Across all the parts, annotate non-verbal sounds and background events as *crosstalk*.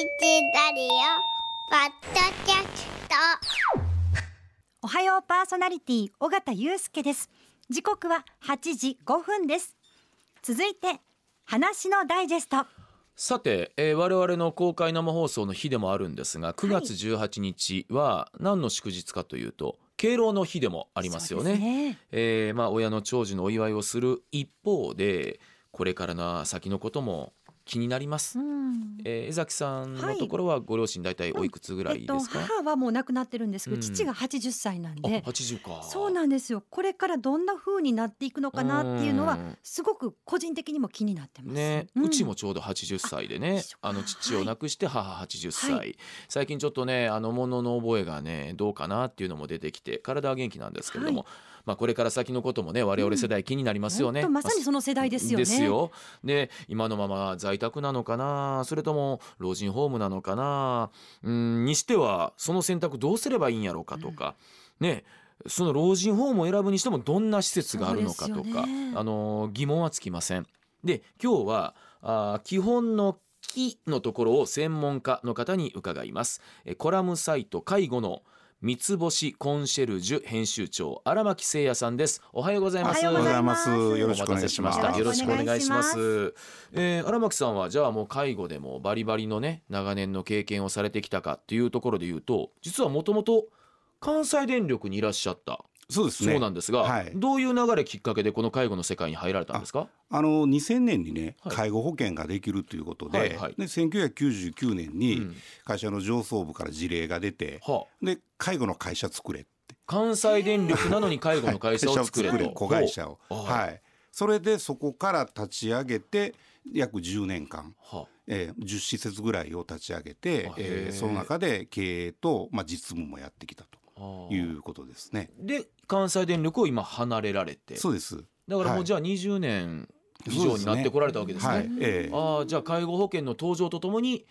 ラディオポッドキャスト。おはようパーソナリティ尾形祐介です。時刻は8時5分です。続いて話のダイジェスト。さて、えー我々の公開生放送の日でもあるんですが9月18日は何の祝日かというと敬老の日でもありますよね。ね。えーまあ、親の長寿のお祝いをする一方でこれからの先のことも気になります。うん。えー江崎さんのところはご両親大体おいくつぐらいえっとですか、母はもう亡くなってるんですけど、うん。父が80歳なんあで80か。そうなんですよ。これからどんな風になっていくのかなっていうのはうん。すごく個人的にも気になってます。ね、ん。うちもちょうど80歳でね。あの父を亡くして母80歳、はい。最近ちょっとねあの物の覚えがねどうかなっていうのも出てきて体は元気なんですけれども、はまあこれから先のこともね我々世代気になりますよね、本当まさにその世代ですよね。ですよ。で今のまま在宅なのかなそれとも老人ホームなのかなうんにしてはその選択どうすればいいんやろうかとか、ねその老人ホームを選ぶにしてもどんな施設があるのかとか、ね。あの疑問はつきません。で今日はあー基本の木のところを専門家の方に伺います。えコラムサイト介護の三つ星コンシェルジュ編集長荒牧誠也さんです。おはようございます。おはようございますよろしくお願いしましよろしくお願いします。えー荒牧さんはじゃあもう介護でもバリバリのね長年の経験をされてきたかっていうところで言うと実はもともと関西電力にいらっしゃったそうですね。そうなんですが、はい。どういう流れきっかけでこの介護の世界に入られたんですか？あの2000年にね、はい。介護保険ができるということで、はいはい。で1999年うにん。会社の上層部から事例が出て、はあ。で介護の会社作れって。関西電力なのに介護の会社を作れと、*laughs* 子会社を、はい。それでそこから立ち上げて約10年間。はえー、10施設ぐらいを立ち上げてえーその中で経営と、まあ、実務もやってきたということですね。で関西電力を今離れられて。そうです。はいだからもうじゃあ20年以上になってこられたわけですね。はい。えーああじゃあ介護保険の登場とともに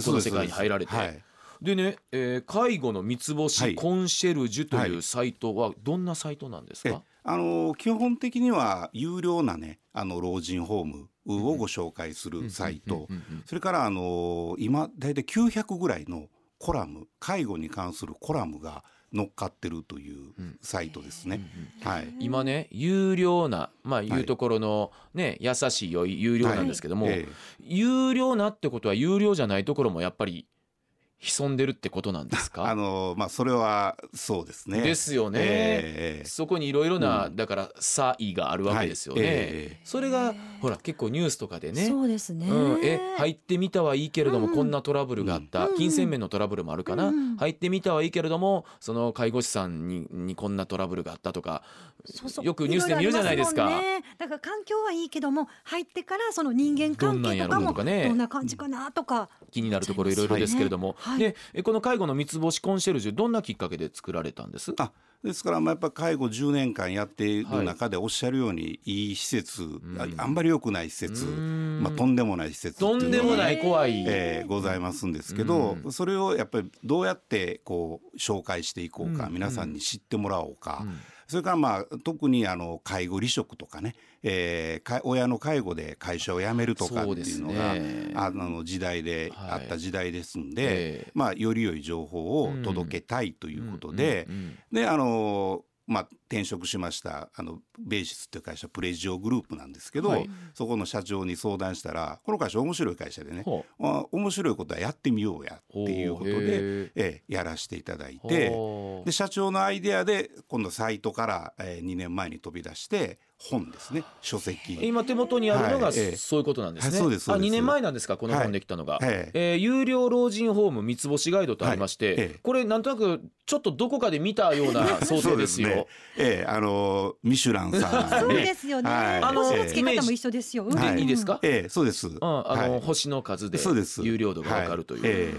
その世界に入られて。はい。でね、えー介護の三つは星い。コンシェルジュというはい。サイトはどんなサイトなんですえか、あの基本的には有料なねあの老人ホームをご紹介するサイト。それからあの今大体900ぐらいのコラム介護に関するコラムが乗っかってるというサイトですね。はい、今ね有料なまあい。うところのね、優しい良い有料なんですけども、え。有料なってことは有料じゃないところもやっぱり潜んでるってことなんですえか？*laughs* あのまあそれはそうですね。ですよね、ええそこにいろいろな、だから差異があるわけですよね、はい。ええ。それがほら結構ニュースとかでね。そうですね、うん、え入ってみたはいいけれども、うん。こんなトラブルがあった、うん。金銭面のトラブルもあるかな、うん。入ってみたはいいけれどもその介護士さんににこんなトラブルがあったとかそうそう。よくニュースで見るじゃないですか。ね。だから環境はいいけども入ってからその人間関どんなんやろ係とかもうとかね。どんな感じかなとか、気になるところいろいろですけれども、はいでえこの介護の三つ星コンシェルジュどんなきっかけで作られたんです？あですからまあやっぱ介護10年間やっている中でおっしゃるようにいい施設、ああんまり良くない施設、ん。まあ、とんでもない施設とんでもない怖い、えーございますんですけど、うそれをやっぱりどうやってこう紹介していこうか、うん。皆さんに知ってもらおうか、うんそれからまあ特にあの介護離職とかね、えーか親の介護で会社を辞めるとかっていうのがね。あの時代で、はい。あった時代ですんで、ええ。まあ、より良い情報を届けたいということで、であのまあ、転職しましたあのベーシスっていう会社プレジオグループなんですけど、はい。そこの社長に相談したらこの会社面白い会社でねほあ面白いことはやってみようやっていうことでー、ええやらせていただいてで社長のアイデアで今度サイトから、えー、2年前に飛び出して本ですね書籍。今手元にあるのがそういうことなんですね。はいそうですそうです。あ2年前なんですかこの本できたのが、はい。ええー有料老人ホーム三つ星ガイドとありまして、はいええ。これなんとなくちょっとどこかで見たような *laughs* 想定ですよ。ね。ええあのミシュランさん、*laughs* そうね。ですよね、はい。あの星の付け方も一緒ですよ、うん。はいいいですか、ええそうです。うん、あの、はい。星の数でそうです。有料度がわかるという。はい。え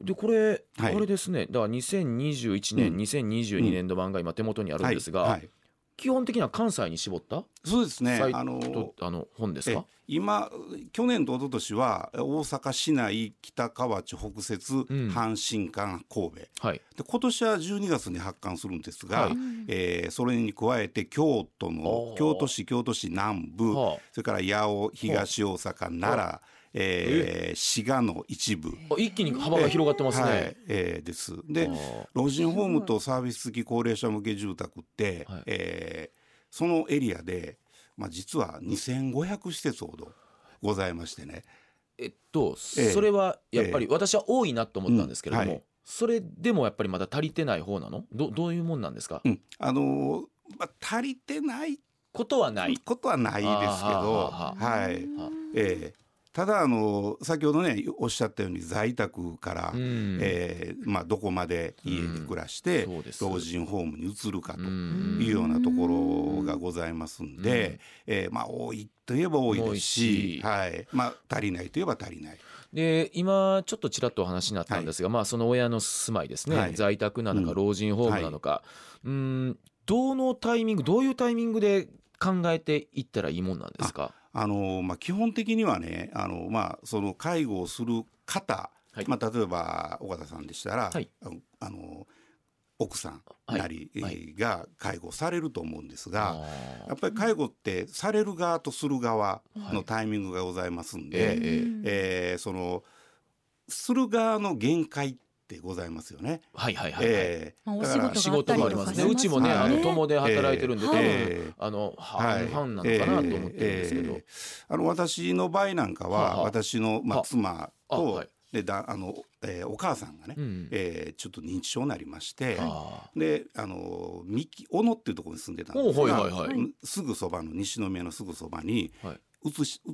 でこれ、はい。あれですね。だから2021年、うん。2022年度版が今手元にあえるんですが、はい。はい基本的には関西に絞った？そうですね。あのあの本ですえか今去年と一昨年は大阪市内北河内北摂、ん。阪神間神戸。ではい。今年は12月に発刊するんですが、はい。えーそれに加えて京都おのー。京都市京都市南部、はあ。それから八尾東大阪奈良、えー滋賀の一部、あ一気に幅が広がってますね、はい。えーです。で老人ホームとサービス付き高齢者向け住宅って、はい。えーそのエリアで、まあ、実は2500施設ほどございましてね。えっと、ええそれはやっぱり私は多いなと思ったんですけれども、うん。はい。それでもやっぱりまだ足りてない方なの？どどういうもんなんですか、うん。あのーまあ、足りてないことはない。ことはないですけど、はい、うんえーただあの先ほどねおっしゃったように在宅から、うん。えーまあ、どこまで家で暮らして、老人ホームに移るかとうん。いうようなところがございますんで、えーまあ、多いといえば多いですしはい。まあ、足りないといえば足りない。で今ちょっとちらっとお話になったんですが、まあその親の住まいですね、はい。在宅なのかうん。老人ホームなのか、うーん。どのタイミングどういうタイミングで考えていったらいいもんなんですか？あのまあ、基本的にはねあの、まあ、その介護をする方、はい。まあ、例えば尾形さんでしたら、はい。あの奥さんはい。なり、が介護されると思うんですが、あー。やっぱり介護ってされる側とする側はい。のタイミングがございますんえで、え。えーそのする側の限界ってございますよね。はいはいはい、はい。えーまあおだから仕仕事もありますね。はいうちもね、あのはい。友で働いてるんで、多分、えーあのはい。半々なのかなと思ってるんですけど、えーえーあの私の場合なんかは、はあはあ。私の、まあ、は妻と、あはい。でだあの、えーお母さんがね、うんえーちょっと認知症になりまして、あ。であの三木小野っていうところに住んでたんですが、おはいはいはい。うんすぐそばの西宮のすぐそばにーはい、移し移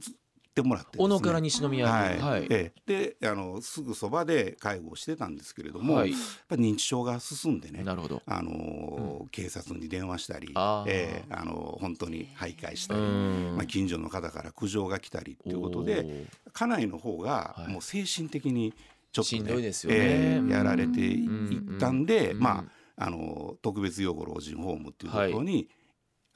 ってもらってですね。小野から西宮に、はい。はい。ええ。であのすぐそばで介護をしてたんですけれども、はい。やっぱり認知症が進んでねなるほど。あの、警察に電話したり、あー。ええあの本当に徘徊したうり、ん。まあ、近所の方から苦情が来たりということで家内の方がはい。もう精神的にちょっと、しんどいですよね。ええやられていうんったんで、うん。まああの特別養護老人ホームっていうところに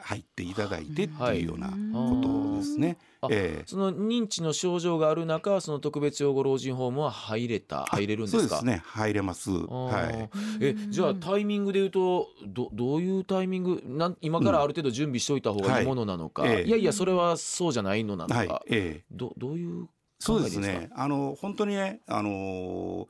入っていただいてっていうようなことですね。あええ。その認知の症状がある中、その特別養護老人ホームは入れた、入れるんですか？そうですね。入れます。はい。えじゃあタイミングで言うとどどういうタイミング？なん今からある程度準備しておいた方がいいものなのか、はいええ。いやいやそれはそうじゃないのなのか、はい。ええ。どどういうそうですね。あの本当にね、あの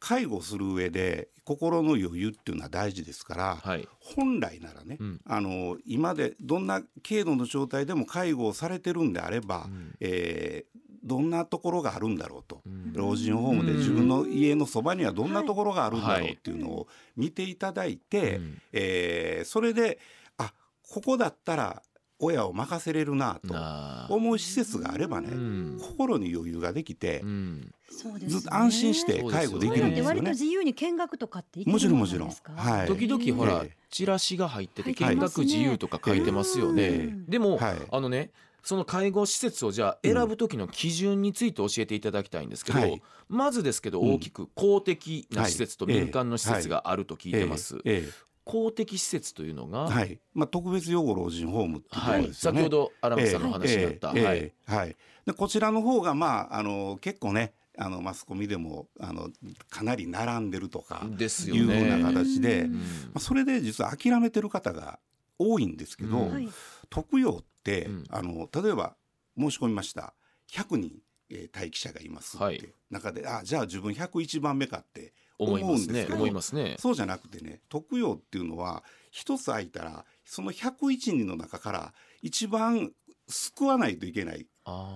介護する上で心の余裕っていうのは大事ですから、はい。本来ならね、うん。あの今でどんな軽度の状態でも介護をされてるんであれば、うん。えーどんなところがあるんだろうと、うん。老人ホームで自分の家のそばにはどんなところがあるんだろうっていうのを見ていただいて、うん。えーそれであここだったら親を任せれるなと思う施設があればね、うん。心に余裕ができて、うんそうですね。ずっと安心して介護できるんですよね。割と。自由に見学とかってもちろんもちろん。はい。時々ほら、ええ。チラシが入ってて見学自由とか書いてますよね、ええ。でも、はい。あのねその介護施設をじゃあ選ぶ時の基準について教えていただきたいんですけど、はい。まずですけどうん。大きく公的な施設とはい。民間の施設があると聞いてます、ええ。え公的施設というのが、えはい。まあ、特別養護老人ホームっていうとこはい、ろですよね。先ほど荒牧さんの話にあった、ええ。はい。ええ。はい。でこちらの方がまああの結構ねあのマスコミでもあのかなり並んでるとかいうふうなね。形で、うん。まあ、それで実は諦めてる方が多いんですけど、うん。はい特養って、うん。あの例えば申し込みました。100人、えー待機者がいますって、はい。中であじゃあ自分101番目かって思うんですけど思いますね。そうじゃなくてね特養っていうのは一つ空いたらその101人の中から一番救わないといけない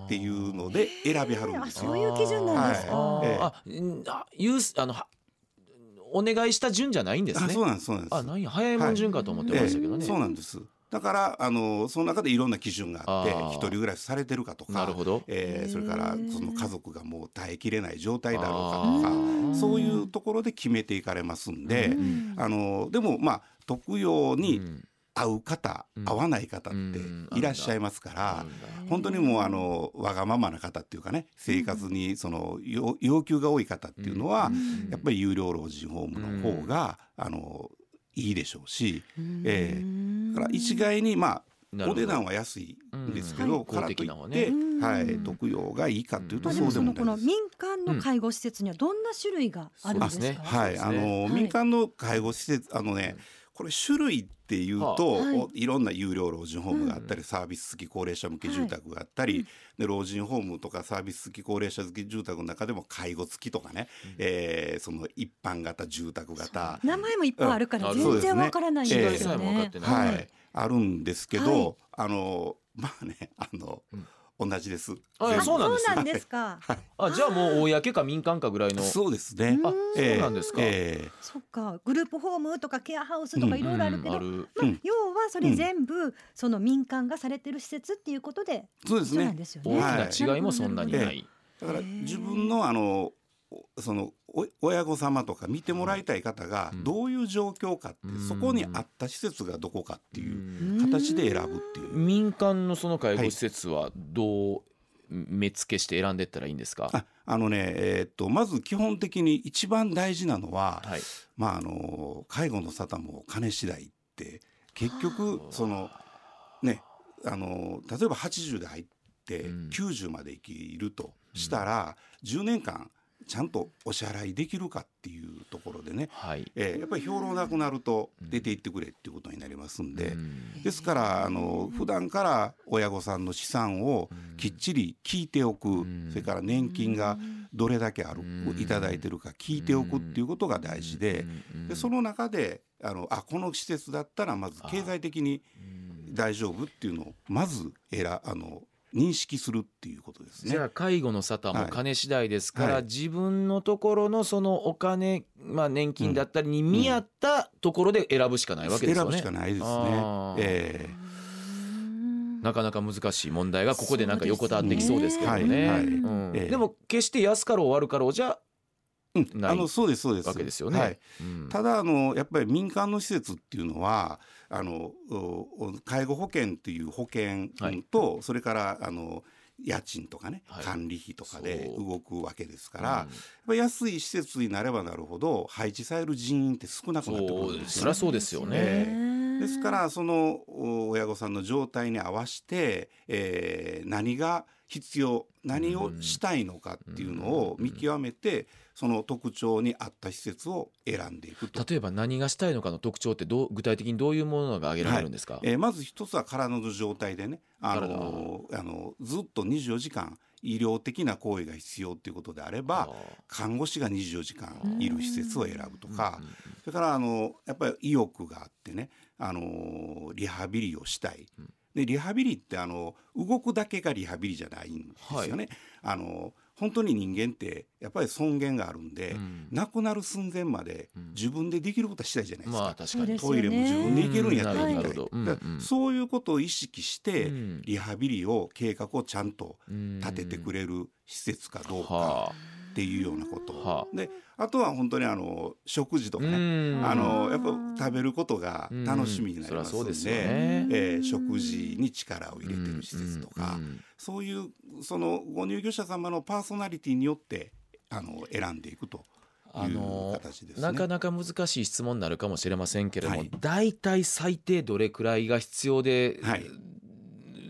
っっていうので選びはるんですよ。あそういう基準なんですか。はいええあ、うんあ、ユース、あの、はお願いした順じゃないんですねあそう。なんですそうなんです。あ、なんや、早いもん順かと思ってましたけどね。ええそうなんです。だからあのその中でいろんな基準があって一人暮らしされてるかとかなるほど。えーそれからその家族がもう耐えきれない状態だろうかとあかーそういうところで決めていかれますんで、うんあのでもまあ特養にうん合う方、うん。合わない方っうん。ていらっしゃいますから、あるん。だ本当にもうあのわがままな方っていうかね生活にその要要求が多い方っていうのは、うん。やっぱり有料老人ホームの方が、あのいいでしょうし、ええ。だから一概にまあお値段は安いんですけど、うん。はいからといって、ね。はい、うん。特養がいいかというとまあ、そうででもこ。の民間の介護施設にはどんな種類があるんですか？そうですね。はい、あの、はい。民間の介護施設あのねこれ種類っていうと、はいおい。ろんな有料老人ホームがあったり、サービス付き高齢者向け住宅があったり、で老人ホームとかサービス付き高齢者付き住宅の中でも介護付きとかね、えーその一般型住宅型。名前もいっぱいあるからうん。全然わからないんですよね。あるんですけど、はい。あのまあねあの、同じです。あそうなんですか。あじゃあもう公か民間かぐらいの。そうですね。あそうなんですか、えそっか、グループホームとかケアハウスとかいろいろあるけど、うん。ある。まあうん。要はそれ全部その民間がされてる施設っていうことで、ーそうですね。ですよね。大きな違いもそんなになはいい、だから自分のあのおそのお親御様とか見てもらいたい方がうん。どういう状況かって、うん。そこに合った施設がどこかっていううん。形で選ぶっていう。民間のその介護施設はどう目付けして選んでったらいいんですか、ああのね、えーっとまず基本的に一番大事なのは、はい、まああの介護の沙汰も金次第って結局そのねあの例えば80で入ってうん。90まで生きるとしたら、10年間ちゃんとお支払いできるかっていうところでね、はい。えーやっぱり兵糧なくなると出て行ってくれっていうことになりますんで、うん。ですからあの普段から親御さんの資産をきっちり聞いておく、ん。それから年金がどれだけある、うん。いただいてるか聞いておくっていうことが大事で,、うん。でその中であのあこの施設だったらまず経済的に大丈夫っていうのをまず選あの認識するっていうことですね。じゃ。あ介護の沙汰もはい。金次第ですから、はい。自分のところのそのお金、まあ、年金だったりに見合ったところで選ぶしかないわけですよね。選ぶしかないですね。あ。ー。えなかなか難しい問題がここでなんか横たわってきそうですけどね。でも決して安かろう悪かろうじゃえうん。ないあのそうですそうです。わけですよね。はい。うん。ただあのやっぱり民間の施設っていうのはあの介護保険っていう保険と、それからあの家賃とかね、はい。管理費とかで動くわけですから、やっぱり安い施設になればなるほど配置される人員って少なくなってくるんですよね。そそうですよね。えですからそのお親御さんの状態に合わせて、えー何が必要。何をしたいのかっていうのを見極めてその特徴に合った施設を選んでいくと。例えば何がしたいのかの特徴ってどう具体的にどういうものが挙げられるんですか、えーまず一つは体の状態でねあ体の。あのずっと24時間医療的な行為が必要っていうことであれば看護師が24時間いる施設を選ぶとかそれからあのやっぱり意欲があってねあのリハビリをしたい。でリハビリってあの動くだけがリハビリじゃないんですよね。あの本当に人間ってやっぱり尊厳があるんで、うん。亡くなる寸前まで自分でできることはしたいじゃないですか。まあ確かトイレも自分で行けるんやったら行きたいうん。なん。そういうことを意識して、うん。リハビリを計画をちゃんとうん立ててくれる施設かどうかはっていうようなこと、はであとは本当にあの食事とあかね、うん。あのやっぱ食べることが楽しみになりますんで,、でね。えー食事に力を入れてる施設とか、そういうそのご入居者様のパーソナリティによってあの選んでいくというあの形ですね。なかなか難しい質問になるかもしれませんけれども、はい。大体最低どれくらいが必要で、はい。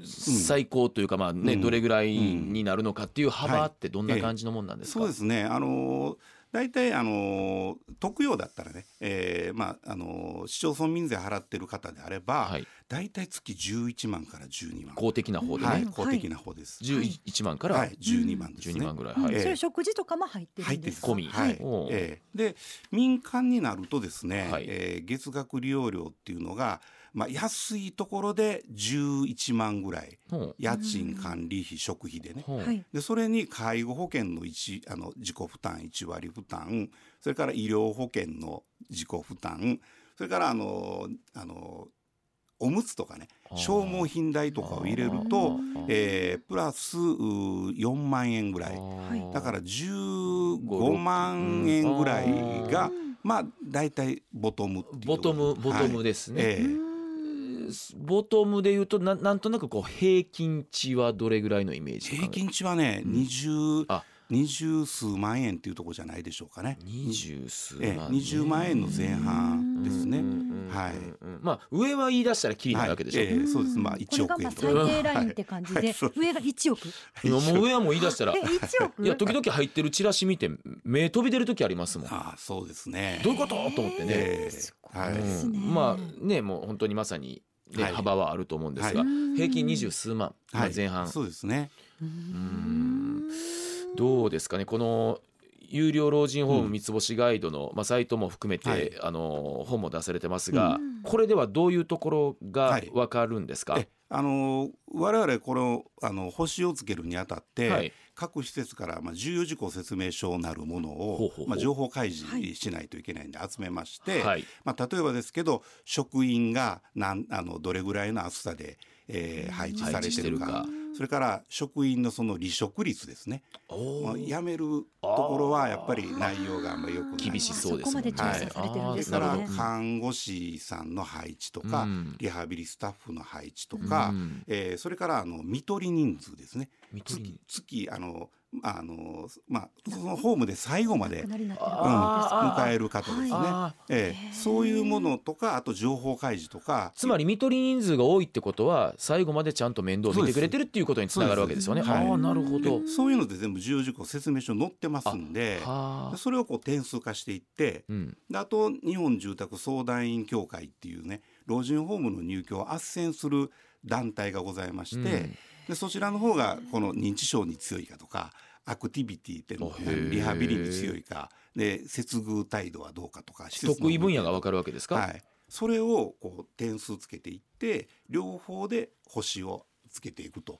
最高というかまあね、うん。どれぐらいになるのかっていう幅ってどんなはい。感じのもんなんですか、そうですね。あの大体あの特養だったらね、えー、まああの市町村民税払ってる方であれば、はい。大体月11万から12万。公的な方でね、はい、うん公的な方です。11万からはい、12万ですね。12万ぐらい、うんはい。ええそれ食事とかも入ってる入ってるんです。か。込み。はい。ええ。で民間になるとですね、はい。えー月額利用料っていうのが、まあ、安いところで11万ぐらい。家賃管理費食費でね。はい。でそれに介護保険の一あの自己負担1割負担。それから医療保険の自己負担。それからあのあのおむつとかね消耗品代とかを入れると、えープラスうー4万円ぐらい。だから15万円ぐらいが、まあ大体ボトムボトムボトムはい。ですね、ええ。ボトムで言うとななんとなくこう平均値はどれぐらいのイメージ平均値はね、20あ二十数万円っていうところじゃないでしょうかね。二十数万、ええ、20万円の前半ですね。はい。まあ上は言い出したらきりないわけでしょ。はいええ、そうです。まあ一億円これがまあ最低ラインって感じで、はいはい上が一億。いやもう上はもう言い出したらえ、一億？いや時々入ってるチラシ見て目飛び出る時ありますもん。ああ、そうですね。どういうこと？と思ってね。はい。まあねもう本当にまさに、ねはい幅はあると思うんですが、は平均二十数万、まあはい前半、そうですね。うんどうですかね？この有料老人ホーム三つ星ガイドの、まあ、サイトも含めて、はい。あの本も出されてますが、うん。これではどういうところがはい。わかるんですか、えあの我々このあの星をつけるにあたって、はい。各施設からまあ重要事項説明書なるものをまあ情報開示しないといけないんで集めまして、はい。まあ例えばですけど職員がなんあのどれぐらいの暑さで、えー配置されてるかそれから職員のその離職率ですね。まあ辞めるところはやっぱり内容があんまり良くない。厳しそうですね。そこまで調査されてるんですねですから看護師さんの配置とか、うん。リハビリスタッフの配置とか、うん。えーそれからあの見取り人数ですね。月あのあのまあそのホームで最後まで、うん、迎える方ですね、ええ。そういうものとかあと情報開示とか。つまり見取り人数が多いってことは最後までちゃんと面倒を見てくれてるっていうことにつながるわけですよね。そうです。ああなるほど。でそういうので全部重要事項説明書載ってますんではあ。それをこう点数化していってうん。であと日本住宅相談員協会っていうね老人ホームの入居を斡旋する団体がございまして、うんでそちらの方がこの認知症に強いかとかアクティビティってリハビリに強いかで接遇態度はどうかとか得意分野がわかるわけですか？はい、それをこう点数つけていって両方で星をつけていくと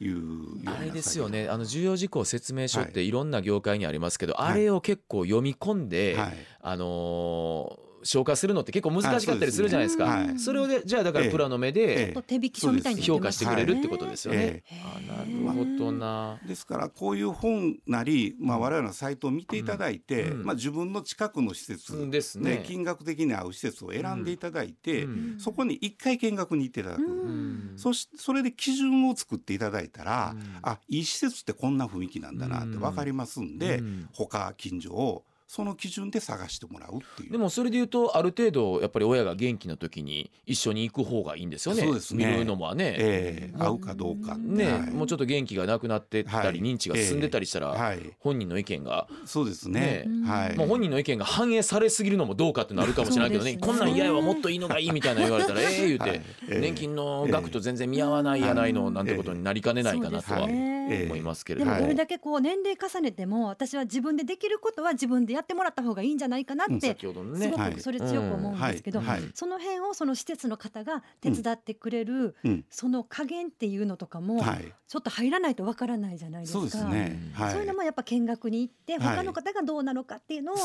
いうあれですよ作ね。あの重要事項説明書ってはい。いろんな業界にありますけど、い。あれを結構読み込んで、業はい。あのー消化するのって結構難しかったりするじゃないですか。はいそれをでじゃあだからええ。プラの目えで手引き書みたいに評価してくれるってことですよね。えあなるほどな。ですからこういう本なり、まあ、我々のサイトを見ていただいて、うんまあ、自分の近くの施設、ですね金額的に合う施設を選んでいただいて、うん。そこに一回見学に行っていただく、うん。そしそれで基準を作っていただいたら、うん。あいい施設ってこんな雰囲気なんだなって分かりますんで、うん。他近所をその基準で探してもらうっていう。でもそれで言うとある程度やっぱり親が元気な時に一緒に行く方がいいんですよね。そうですね。見るのもね。ええ。合うかどうか。ね、はい。もうちょっと元気がなくなってったり、はい。認知が進んでたりしたら、はい。本人の意見が、そうですね。ねはい。まあ、本人の意見が反映されすぎるのもどうかってなるかもしれないけどね。こんなん嫌やわもっといいのがいいみたいな言われたらええ言うて、はい。ええ。年金の額と全然見合わないやないのなんてことになりかねないかなとは思いますけれども。でもどれだけこう年齢重ねても私は自分でできることは自分でやってもらった方がいいんじゃないかなって先ほどのすごくそれ強く思うんですけどはい。はい。その辺をその施設の方が手伝ってくれるうん。その加減っていうのとかもはい。ちょっと入らないとわからないじゃないですか。そうですね。はい。そういうのもやっぱ見学に行ってはい。他の方がどうなのかっていうのを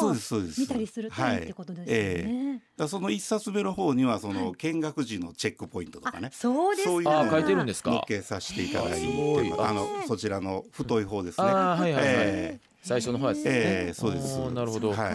見たりするといいってことですよね。だその一冊目の方にはそはのい。見学時のチェックポイントとかあねそうですか。そういうあ書いてるんですか？載っけさせていただいてあすごい。あのそちらの太い方ですね。あーはいはいはい、え最初の方ですね、ええそうです。なるほど、はい。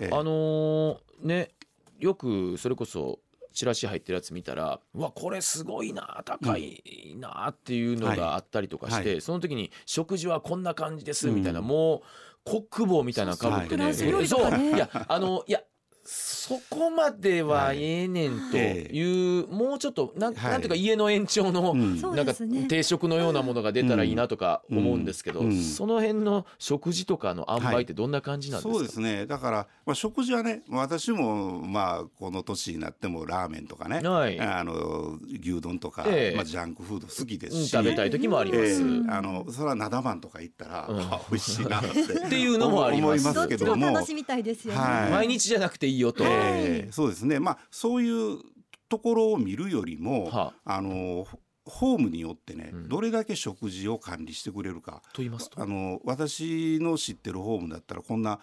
ええ。あのーねよくそれこそチラシ入ってるやつ見たらうわこれすごいな高いなっていうのがあったりとかして、はい。その時に食事はこんな感じですうん。みたいな、もうコック帽みたいなのかぶってね、ね。そういやあのいやそこまではええねんという、もうちょっとなん,、はい。なんていうか家の延長の、なんか定食のようなものが出たらいいなとか思うんですけど、うん。うんその辺の食事とかの塩梅ってどんな感じなんですか、そうですね。だから、まあ、食事はね私もまあこの年になってもラーメンとかね、はい。あの牛丼とか、ええ。まあ、ジャンクフード好きですうんし、食べたい時もあります。ええあのそれはなだまんとか行ったら、うん。あ美味しいなってっていうのもあります。けども楽しみたいですよね。はい。毎日じゃなくていいよと。ええそうですねまあそういうところを見るよりも、はあのホームによってね、うんどれだけ食事を管理してくれるかと言いますとあ。の私の知ってるホームだったらこんな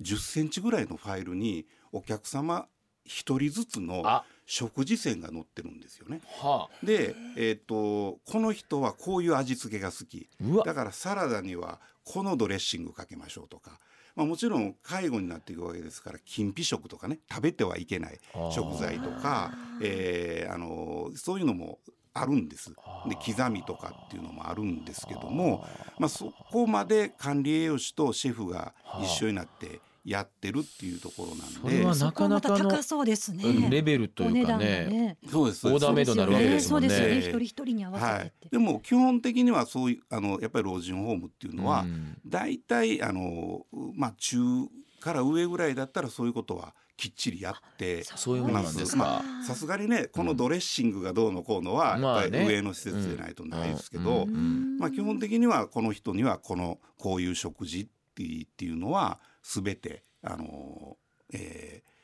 10センチぐらいのファイルにお客様一人ずつのあ、食事線が載ってるんですよね。はあ。で、えー、とこの人はこういう味付けが好きうわ。だからサラダにはこのドレッシングかけましょうとか、まあ、もちろん介護になっていくわけですから禁閉食とかね食べてはいけない食材とか、えーあのそういうのもあるんです。で刻みとかっていうのもあるんですけども、まあ、そこまで管理栄養士とシェフが一緒になってやってるっていうところなんで。それはなかなか高そうですね。うんレベルというかお値段がね。そうです。オーダーメイドになるわけですもんね。そうですよね。ええ一人一人に合わせはい。てでも基本的にはそういうあのやっぱり老人ホームっていうのは、うん。大体あのまあ中から上ぐらいだったらそういうことはきっちりやってそういうものなんですまか。あさすがにねこのドレッシングがどうのこうのはまあね。やっぱり上の施設でないとないですけど、まあ基本的にはこの人にはこのこういう食事っていうのは全てあの、えー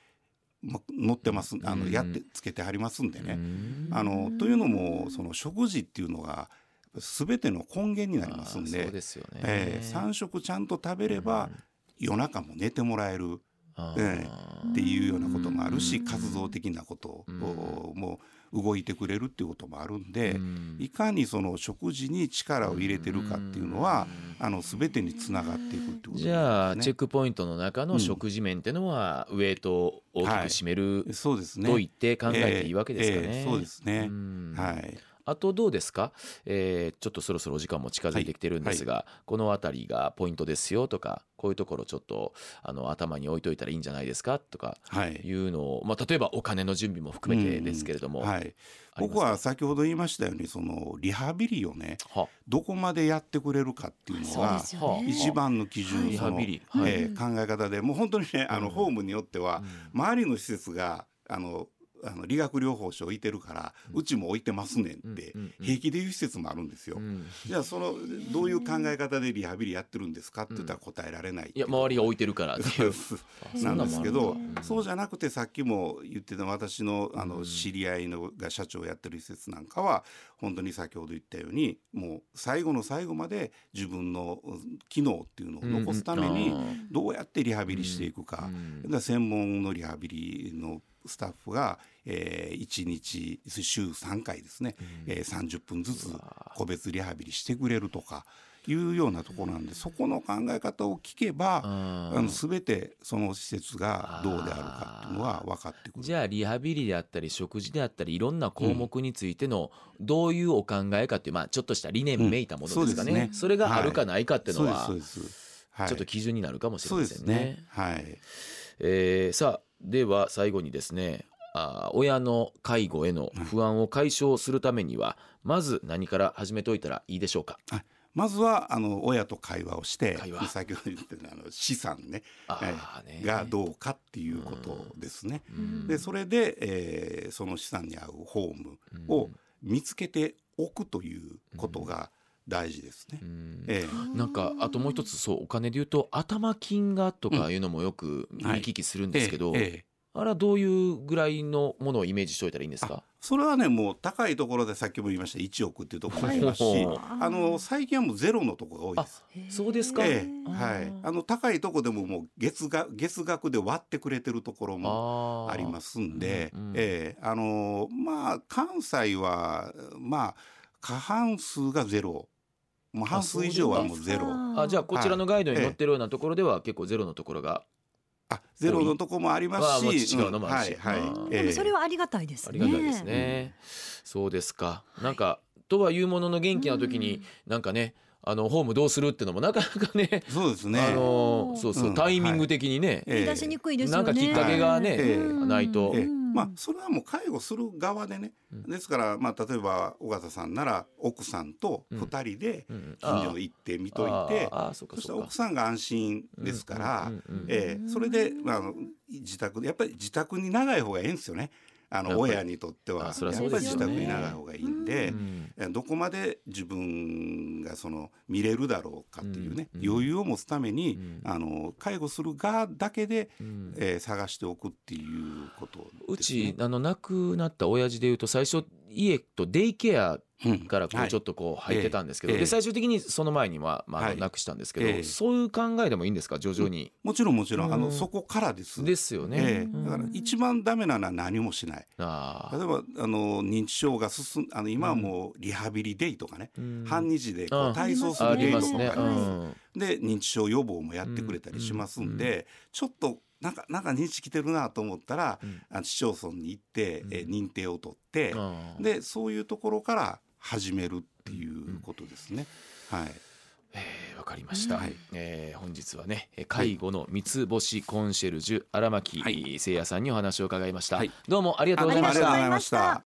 ま載ってます。あのうん。やってつけてはりますんでね。うん。あのというのもその食事っていうのが全ての根源になりますんでそうですよね。えー、3食ちゃんと食べれば夜中も寝てもらえる。あえーっていうようなこともあるしうん。活動的なこともう動いてくれるっていうこともあるんでうんいかにその食事に力を入れてるかっていうのはあの全てにつながっていくってことじゃあ。チェックポイントの中の食事面っていうのは、ウエイトを大きく占めるそうですね。と言って考えていいわけですかね。ええええそうですねんはい。あとどうですか、えーちょっとそろそろお時間も近づいてきてるんですが、この辺りがポイントですよとかこういうところちょっとあの頭に置いといたらいいんじゃないですか？とかはい。いうのを、まあ、例えばお金の準備も含めてですけれども、僕は先ほど言いましたようにそのリハビリをねは。どこまでやってくれるかっていうのが。一番の基準、のハビリ、はい。えー考え方で。もう本当にねあの、うん。ホームによっては、うん。周りの施設があのあの理学療法士を置いてるから、うちも置いてますねんって、平気で言う施設もあるんですよ。うん。じゃあそのどういう考え方でリハビリやってるんですかって言ったら答えられないいや周りが置いてるからっていう。なんですけどそうじゃなくてさっきも言ってた私のあのうん。知り合いのが社長をやってる施設なんかは本当に先ほど言ったようにもう最後の最後まで自分のうん機能っていうのを残すためにうんどうやってリハビリしていくか,、うん。だから専門のリハビリのスタッフが、えー、1日週3回ですね、えー、30分ずつ個別リハビリしてくれるとかいうようなところなんでそこの考え方を聞けば、うん。あの全てその施設がどうであるかっていうのは分かってくる。じゃあリハビリであったり食事であったりいろんな項目についてのどういうお考えかっていう、まあ、ちょっとした理念めいたものですかね,、うんそね。それがあるかないかっていうのは。はい、ちょっと基準になるかもしれませんね。すね。はい。えーさあでは最後にですねあー親の介護への不安を解消するためにはまず何から始めておいたらいいでしょうか？あまずはあの親と会話をして先ほど言ってたあの資産ね。ねい。がどうかっていうことですね。うん。でそれで、えーその資産に合うホームを見つけておくということが大事ですね。うん。えなんかあともう一つそうお金で言うと頭金がとかいうのもよく見はい聞きするんえですけど、えええ。あれはどういうぐらいのものをイメージしておいたらいいんですか？それはねもう高いところでさっきも言いました1億っていうところもありますし、あの最近はもうゼロのところが多いです。そうですか、ええ。はい、あの高いとこでももう月額月額で割ってくれてるところもありますんで、うんうん。ええ。あのまあ関西はまあ過半数がゼロもう半数以上はもうゼロ。あじゃあこちらのガイドに載ってるようなところでは結構ゼロのところが。あゼロのとこもありますし、違うのもあるし。うんはい。はいでもそれはありがたいですあね。りがたいですね。そうですか。なんかとはいうものの元気な時になんかねあのホームどうするっていうのもなかなかねそうですね。あのそうそう、うん。タイミング的にね、ええ言い出しにくいですよね。なんかきっかけがね、ええ。ないと、ええまあそれはもう介護する側でね、うん。ですからまあ例えば尾形さんなら奥さんと二人でうん近所行って見といて、そしたら奥さんが安心ですから、ええそれで、まあ、自宅でやっぱり自宅に長い方がいいんですよねあの親にとってはやっぱり自宅に長い方がいいんで、どこまで自分がその見れるだろうかっていうね、うん。余裕を持つために、うん。あの介護する側だけで、うん。えー探しておくっていうことです、ね、うちあの亡くなった親父でいうと最初家とデイケアうん。からこはい。うちょっとこう入ってたんですけど、ええ。で最終的にその前にはまああはい。の亡くしたんですけど、ええ。そういう考えでもいいんですか？徐々に、もちろんもちろん、あうん。のそこからです。ですよね、ええ。だから一番ダメなのは何もしない。例えばあの認知症が進んあの今はもうリハビリデイとかね、うん。半日でこあう体操すあるデイとかありますん。で認知症予防もやってくれたりしますんで、ちょっとなんかなんか認知来てるなと思ったら、うん。あの市町村に行って、えー認定を取って、でそういうところから始めるっていうことですね。はい。えーわかりました、はい。えー本日はねえー介護の三つ星コンシェルジュ荒牧はい。聖也さんにお話を伺いました、はい。どうもありがとうございました。ありがとうございました